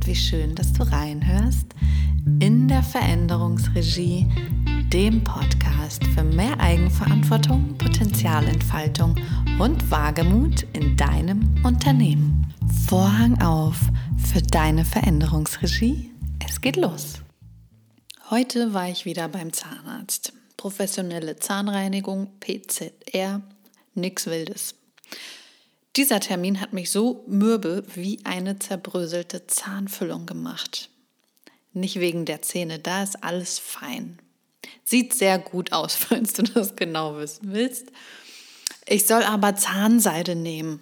und wie schön, dass du reinhörst in der Veränderungsregie, dem Podcast für mehr Eigenverantwortung, Potenzialentfaltung und Wagemut in deinem Unternehmen. Vorhang auf für deine Veränderungsregie. Es geht los. Heute war ich wieder beim Zahnarzt. Professionelle Zahnreinigung, PZR, nix Wildes. Dieser Termin hat mich so mürbe wie eine zerbröselte Zahnfüllung gemacht. Nicht wegen der Zähne, da ist alles fein. Sieht sehr gut aus, falls du das genau wissen willst. Ich soll aber Zahnseide nehmen.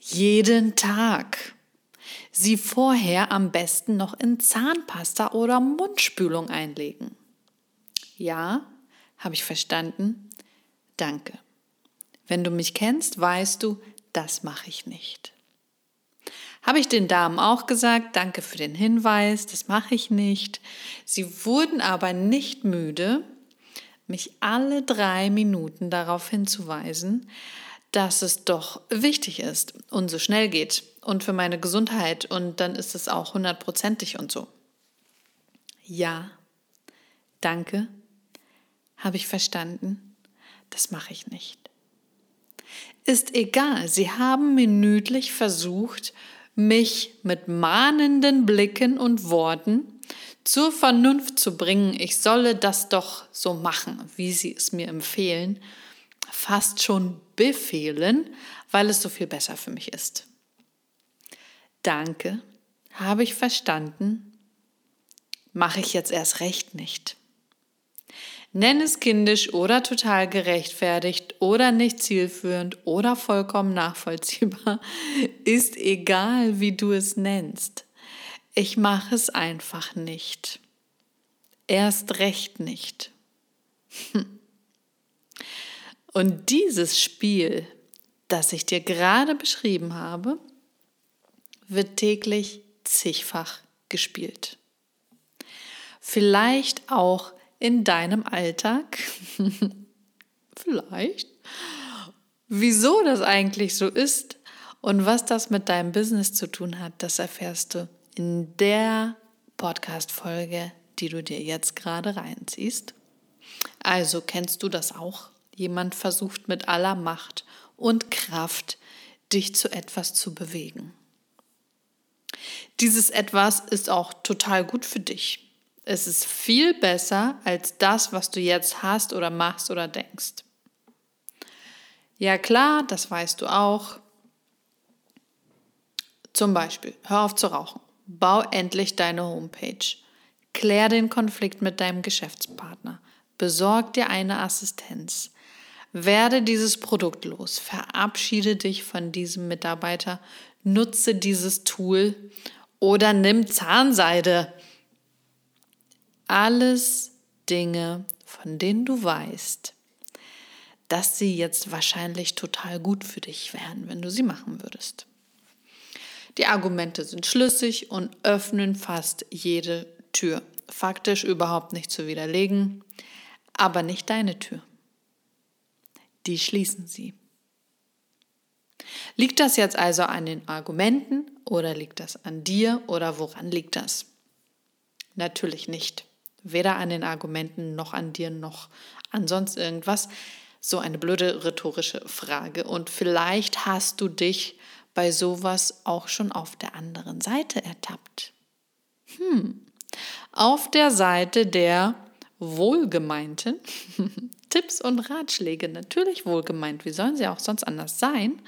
Jeden Tag. Sie vorher am besten noch in Zahnpasta oder Mundspülung einlegen. Ja, habe ich verstanden. Danke. Wenn du mich kennst, weißt du, das mache ich nicht. Habe ich den Damen auch gesagt, danke für den Hinweis, das mache ich nicht. Sie wurden aber nicht müde, mich alle drei Minuten darauf hinzuweisen, dass es doch wichtig ist und so schnell geht und für meine Gesundheit und dann ist es auch hundertprozentig und so. Ja, danke, habe ich verstanden, das mache ich nicht. Ist egal, sie haben minütlich versucht, mich mit mahnenden Blicken und Worten zur Vernunft zu bringen, ich solle das doch so machen, wie sie es mir empfehlen, fast schon befehlen, weil es so viel besser für mich ist. Danke, habe ich verstanden, mache ich jetzt erst recht nicht. Nenn es kindisch oder total gerechtfertigt oder nicht zielführend oder vollkommen nachvollziehbar, ist egal, wie du es nennst. Ich mache es einfach nicht. Erst recht nicht. Und dieses Spiel, das ich dir gerade beschrieben habe, wird täglich zigfach gespielt. Vielleicht auch in deinem Alltag? Vielleicht. Wieso das eigentlich so ist und was das mit deinem Business zu tun hat, das erfährst du in der Podcast-Folge, die du dir jetzt gerade reinziehst. Also kennst du das auch? Jemand versucht mit aller Macht und Kraft, dich zu etwas zu bewegen. Dieses etwas ist auch total gut für dich. Es ist viel besser als das, was du jetzt hast oder machst oder denkst. Ja klar, das weißt du auch. Zum Beispiel, hör auf zu rauchen. Bau endlich deine Homepage. Klär den Konflikt mit deinem Geschäftspartner. Besorg dir eine Assistenz. Werde dieses Produkt los. Verabschiede dich von diesem Mitarbeiter. Nutze dieses Tool oder nimm Zahnseide. Alles Dinge, von denen du weißt, dass sie jetzt wahrscheinlich total gut für dich wären, wenn du sie machen würdest. Die Argumente sind schlüssig und öffnen fast jede Tür. Faktisch überhaupt nicht zu widerlegen, aber nicht deine Tür. Die schließen sie. Liegt das jetzt also an den Argumenten oder liegt das an dir oder woran liegt das? Natürlich nicht weder an den Argumenten noch an dir noch an sonst irgendwas. So eine blöde rhetorische Frage. Und vielleicht hast du dich bei sowas auch schon auf der anderen Seite ertappt. Hm. Auf der Seite der wohlgemeinten Tipps und Ratschläge, natürlich wohlgemeint, wie sollen sie auch sonst anders sein?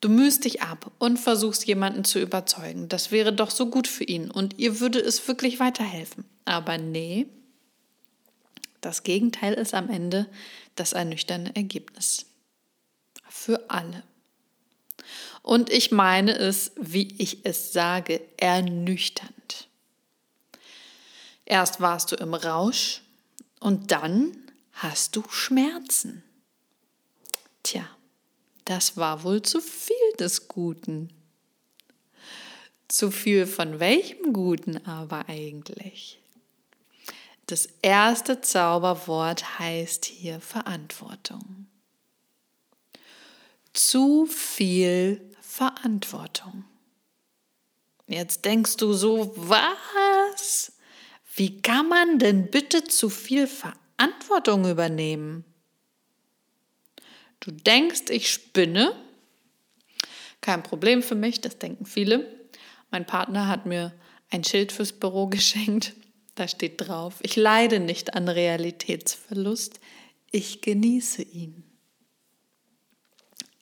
Du mühst dich ab und versuchst jemanden zu überzeugen. Das wäre doch so gut für ihn und ihr würde es wirklich weiterhelfen. Aber nee, das Gegenteil ist am Ende das ernüchternde Ergebnis. Für alle. Und ich meine es, wie ich es sage, ernüchternd. Erst warst du im Rausch und dann hast du Schmerzen. Tja. Das war wohl zu viel des Guten. Zu viel von welchem Guten aber eigentlich? Das erste Zauberwort heißt hier Verantwortung. Zu viel Verantwortung. Jetzt denkst du so, was? Wie kann man denn bitte zu viel Verantwortung übernehmen? Du denkst, ich spinne? Kein Problem für mich, das denken viele. Mein Partner hat mir ein Schild fürs Büro geschenkt. Da steht drauf, ich leide nicht an Realitätsverlust, ich genieße ihn.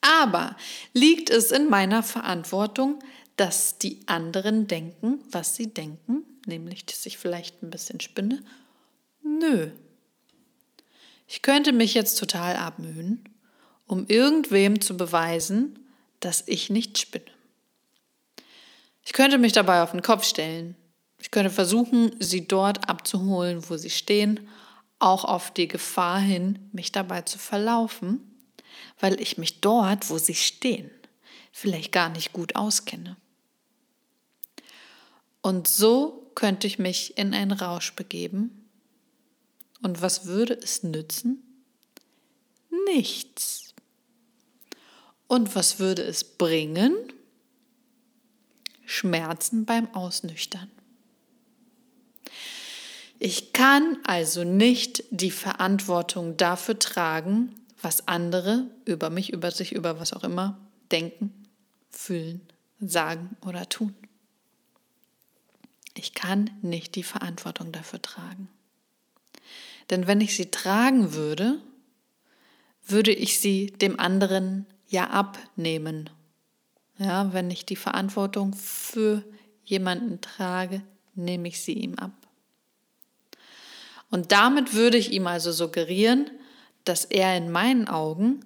Aber liegt es in meiner Verantwortung, dass die anderen denken, was sie denken, nämlich dass ich vielleicht ein bisschen spinne? Nö. Ich könnte mich jetzt total abmühen, um irgendwem zu beweisen, dass ich nicht spinne. Ich könnte mich dabei auf den Kopf stellen. Ich könnte versuchen, sie dort abzuholen, wo sie stehen, auch auf die Gefahr hin, mich dabei zu verlaufen weil ich mich dort, wo sie stehen, vielleicht gar nicht gut auskenne. Und so könnte ich mich in einen Rausch begeben. Und was würde es nützen? Nichts. Und was würde es bringen? Schmerzen beim Ausnüchtern. Ich kann also nicht die Verantwortung dafür tragen, was andere über mich, über sich, über was auch immer denken, fühlen, sagen oder tun. Ich kann nicht die Verantwortung dafür tragen. Denn wenn ich sie tragen würde, würde ich sie dem anderen ja abnehmen. Ja, wenn ich die Verantwortung für jemanden trage, nehme ich sie ihm ab. Und damit würde ich ihm also suggerieren, dass er in meinen Augen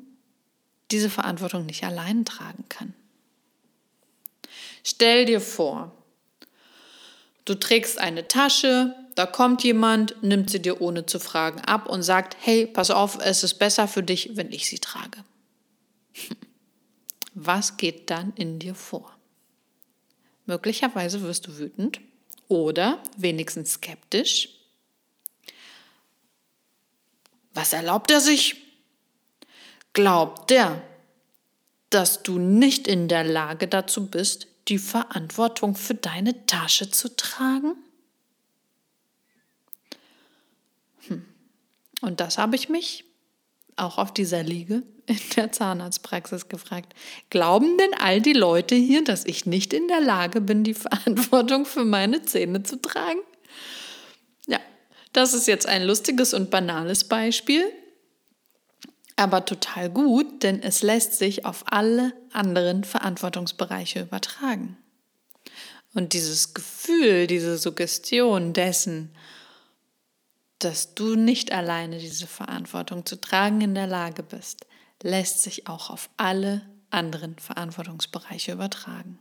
diese Verantwortung nicht allein tragen kann. Stell dir vor, du trägst eine Tasche, da kommt jemand, nimmt sie dir ohne zu fragen ab und sagt, hey, pass auf, es ist besser für dich, wenn ich sie trage. Was geht dann in dir vor? Möglicherweise wirst du wütend oder wenigstens skeptisch was erlaubt er sich? Glaubt er, dass du nicht in der Lage dazu bist, die Verantwortung für deine Tasche zu tragen? Hm. Und das habe ich mich auch auf dieser Liege in der Zahnarztpraxis gefragt. Glauben denn all die Leute hier, dass ich nicht in der Lage bin, die Verantwortung für meine Zähne zu tragen? Das ist jetzt ein lustiges und banales Beispiel, aber total gut, denn es lässt sich auf alle anderen Verantwortungsbereiche übertragen. Und dieses Gefühl, diese Suggestion dessen, dass du nicht alleine diese Verantwortung zu tragen in der Lage bist, lässt sich auch auf alle anderen Verantwortungsbereiche übertragen.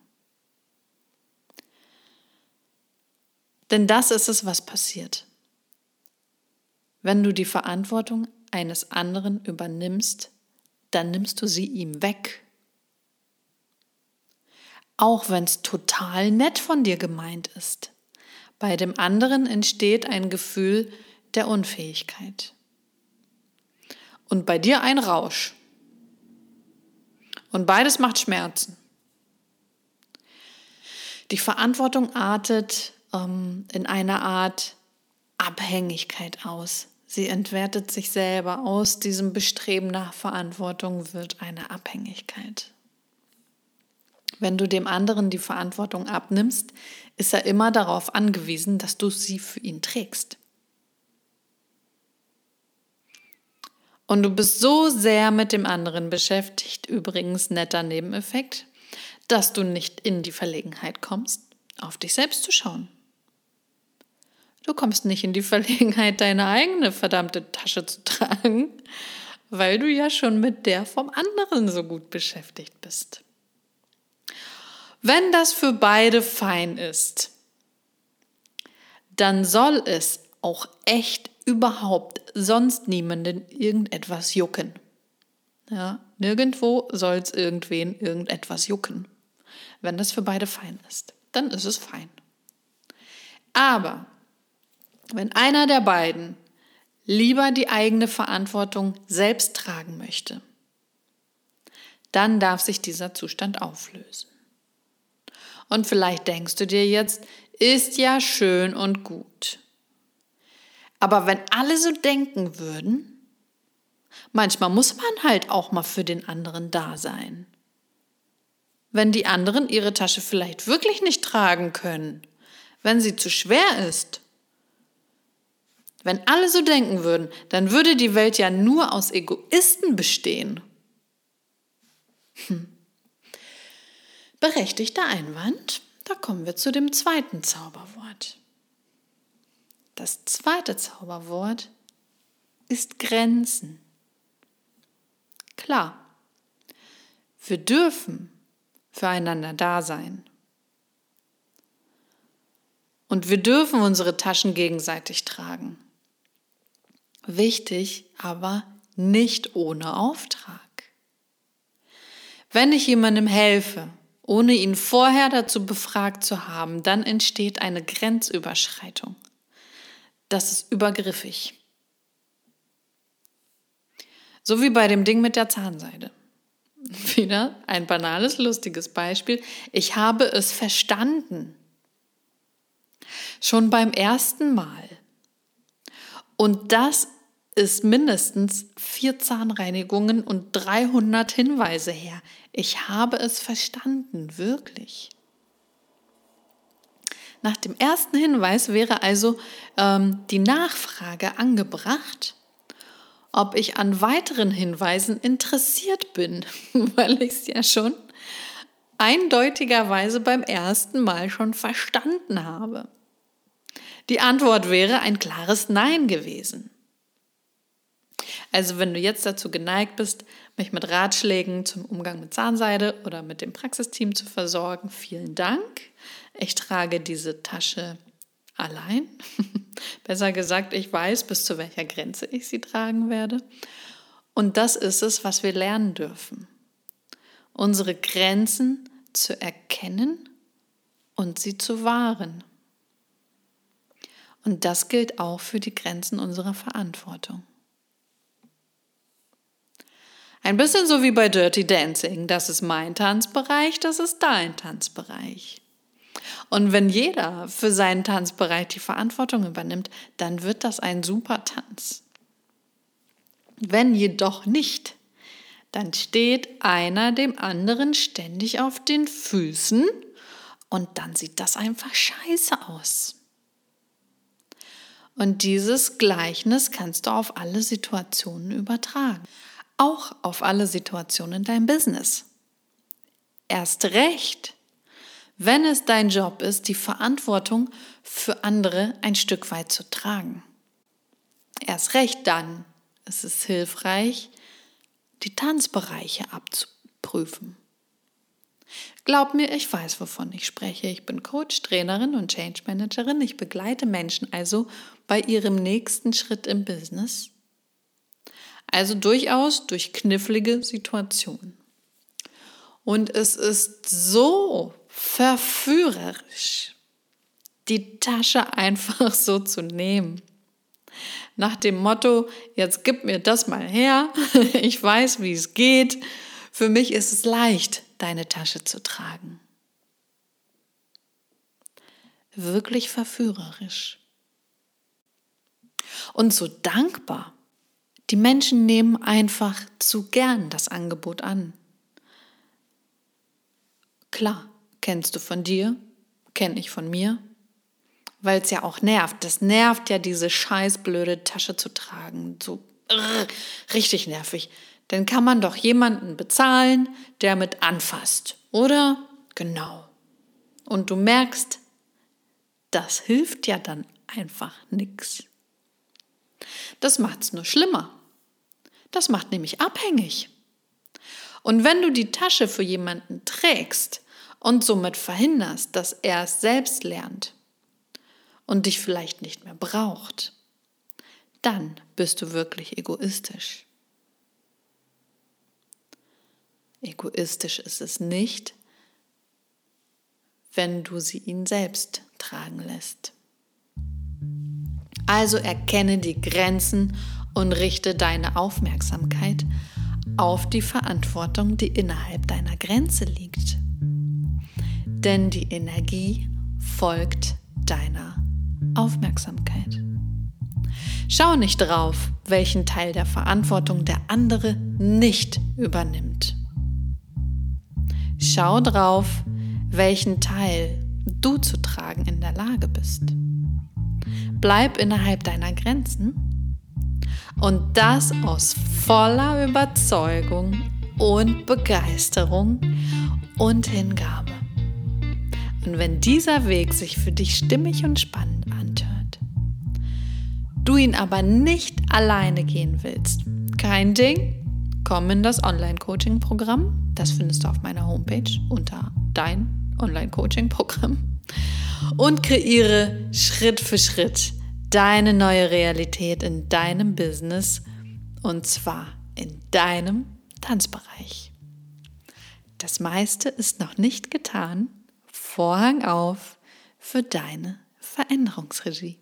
Denn das ist es, was passiert. Wenn du die Verantwortung eines anderen übernimmst, dann nimmst du sie ihm weg. Auch wenn es total nett von dir gemeint ist. Bei dem anderen entsteht ein Gefühl der Unfähigkeit. Und bei dir ein Rausch. Und beides macht Schmerzen. Die Verantwortung artet ähm, in einer Art Abhängigkeit aus. Sie entwertet sich selber. Aus diesem Bestreben nach Verantwortung wird eine Abhängigkeit. Wenn du dem anderen die Verantwortung abnimmst, ist er immer darauf angewiesen, dass du sie für ihn trägst. Und du bist so sehr mit dem anderen beschäftigt, übrigens netter Nebeneffekt, dass du nicht in die Verlegenheit kommst, auf dich selbst zu schauen. Du kommst nicht in die Verlegenheit, deine eigene verdammte Tasche zu tragen, weil du ja schon mit der vom anderen so gut beschäftigt bist. Wenn das für beide fein ist, dann soll es auch echt überhaupt sonst niemanden irgendetwas jucken. Ja, nirgendwo soll es irgendwen irgendetwas jucken. Wenn das für beide fein ist, dann ist es fein. Aber wenn einer der beiden lieber die eigene Verantwortung selbst tragen möchte, dann darf sich dieser Zustand auflösen. Und vielleicht denkst du dir jetzt, ist ja schön und gut. Aber wenn alle so denken würden, manchmal muss man halt auch mal für den anderen da sein. Wenn die anderen ihre Tasche vielleicht wirklich nicht tragen können, wenn sie zu schwer ist. Wenn alle so denken würden, dann würde die Welt ja nur aus Egoisten bestehen. Hm. Berechtigter Einwand, da kommen wir zu dem zweiten Zauberwort. Das zweite Zauberwort ist Grenzen. Klar, wir dürfen füreinander da sein. Und wir dürfen unsere Taschen gegenseitig tragen. Wichtig, aber nicht ohne Auftrag. Wenn ich jemandem helfe, ohne ihn vorher dazu befragt zu haben, dann entsteht eine Grenzüberschreitung. Das ist übergriffig. So wie bei dem Ding mit der Zahnseide. Wieder ein banales, lustiges Beispiel. Ich habe es verstanden. Schon beim ersten Mal. Und das ist mindestens vier Zahnreinigungen und 300 Hinweise her. Ich habe es verstanden, wirklich. Nach dem ersten Hinweis wäre also ähm, die Nachfrage angebracht, ob ich an weiteren Hinweisen interessiert bin, weil ich es ja schon eindeutigerweise beim ersten Mal schon verstanden habe. Die Antwort wäre ein klares Nein gewesen. Also wenn du jetzt dazu geneigt bist, mich mit Ratschlägen zum Umgang mit Zahnseide oder mit dem Praxisteam zu versorgen, vielen Dank. Ich trage diese Tasche allein. Besser gesagt, ich weiß, bis zu welcher Grenze ich sie tragen werde. Und das ist es, was wir lernen dürfen. Unsere Grenzen zu erkennen und sie zu wahren. Und das gilt auch für die Grenzen unserer Verantwortung. Ein bisschen so wie bei Dirty Dancing. Das ist mein Tanzbereich, das ist dein Tanzbereich. Und wenn jeder für seinen Tanzbereich die Verantwortung übernimmt, dann wird das ein super Tanz. Wenn jedoch nicht, dann steht einer dem anderen ständig auf den Füßen und dann sieht das einfach scheiße aus. Und dieses Gleichnis kannst du auf alle Situationen übertragen. Auch auf alle Situationen in deinem Business. Erst recht, wenn es dein Job ist, die Verantwortung für andere ein Stück weit zu tragen. Erst recht dann ist es hilfreich, die Tanzbereiche abzuprüfen. Glaub mir, ich weiß, wovon ich spreche. Ich bin Coach, Trainerin und Change Managerin. Ich begleite Menschen also bei ihrem nächsten Schritt im Business. Also durchaus durch knifflige Situationen. Und es ist so verführerisch, die Tasche einfach so zu nehmen. Nach dem Motto, jetzt gib mir das mal her, ich weiß, wie es geht. Für mich ist es leicht, deine Tasche zu tragen. Wirklich verführerisch. Und so dankbar. Die Menschen nehmen einfach zu gern das Angebot an. Klar, Kennst du von dir? Kenn ich von mir? Weil es ja auch nervt. Das nervt ja, diese scheiß blöde Tasche zu tragen. So rrr, richtig nervig. Dann kann man doch jemanden bezahlen, der mit anfasst, oder? Genau. Und du merkst, das hilft ja dann einfach nichts. Das macht es nur schlimmer. Das macht nämlich abhängig. Und wenn du die Tasche für jemanden trägst, und somit verhinderst, dass er es selbst lernt und dich vielleicht nicht mehr braucht, dann bist du wirklich egoistisch. Egoistisch ist es nicht, wenn du sie ihn selbst tragen lässt. Also erkenne die Grenzen und richte deine Aufmerksamkeit auf die Verantwortung, die innerhalb deiner Grenze liegt. denn die Energie folgt deiner Aufmerksamkeit. Schau nicht drauf, welchen Teil der Verantwortung der andere nicht übernimmt. Schau drauf, welchen Teil du zu tragen in der Lage bist. Bleib innerhalb deiner Grenzen und das aus voller Überzeugung und Begeisterung und Hingabe. Und wenn dieser Weg sich für dich stimmig und spannend anhört, du ihn aber nicht alleine gehen willst, kein Ding, komm in das Online-Coaching-Programm. Das findest du auf meiner Homepage unter dein Online-Coaching-Programm. Und kreiere Schritt für Schritt deine neue Realität in deinem Business und zwar in deinem Tanzbereich. Das meiste ist noch nicht getan. Vorhang auf für deine Veränderungsregie.